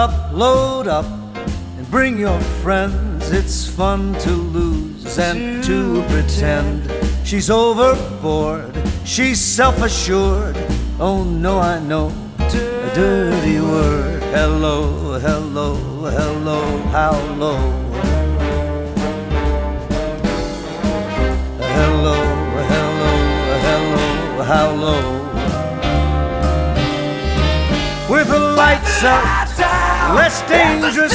Load up and bring your friends. It's fun to lose and to pretend. She's overboard, she's self assured. Oh no, I know a dirty word. Hello, hello, hello, how low? Hello, hello, hello, how low? With the lights out, less dangerous.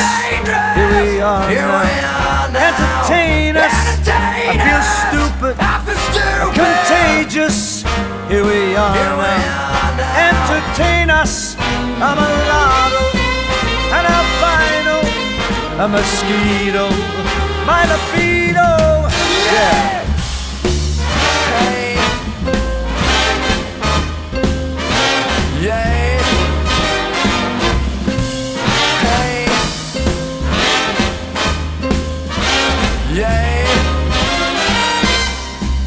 Here we are now. Entertain us. I feel stupid, contagious. Here we are now. Entertain us. I'm a lotto, an albino, a mosquito, my libido.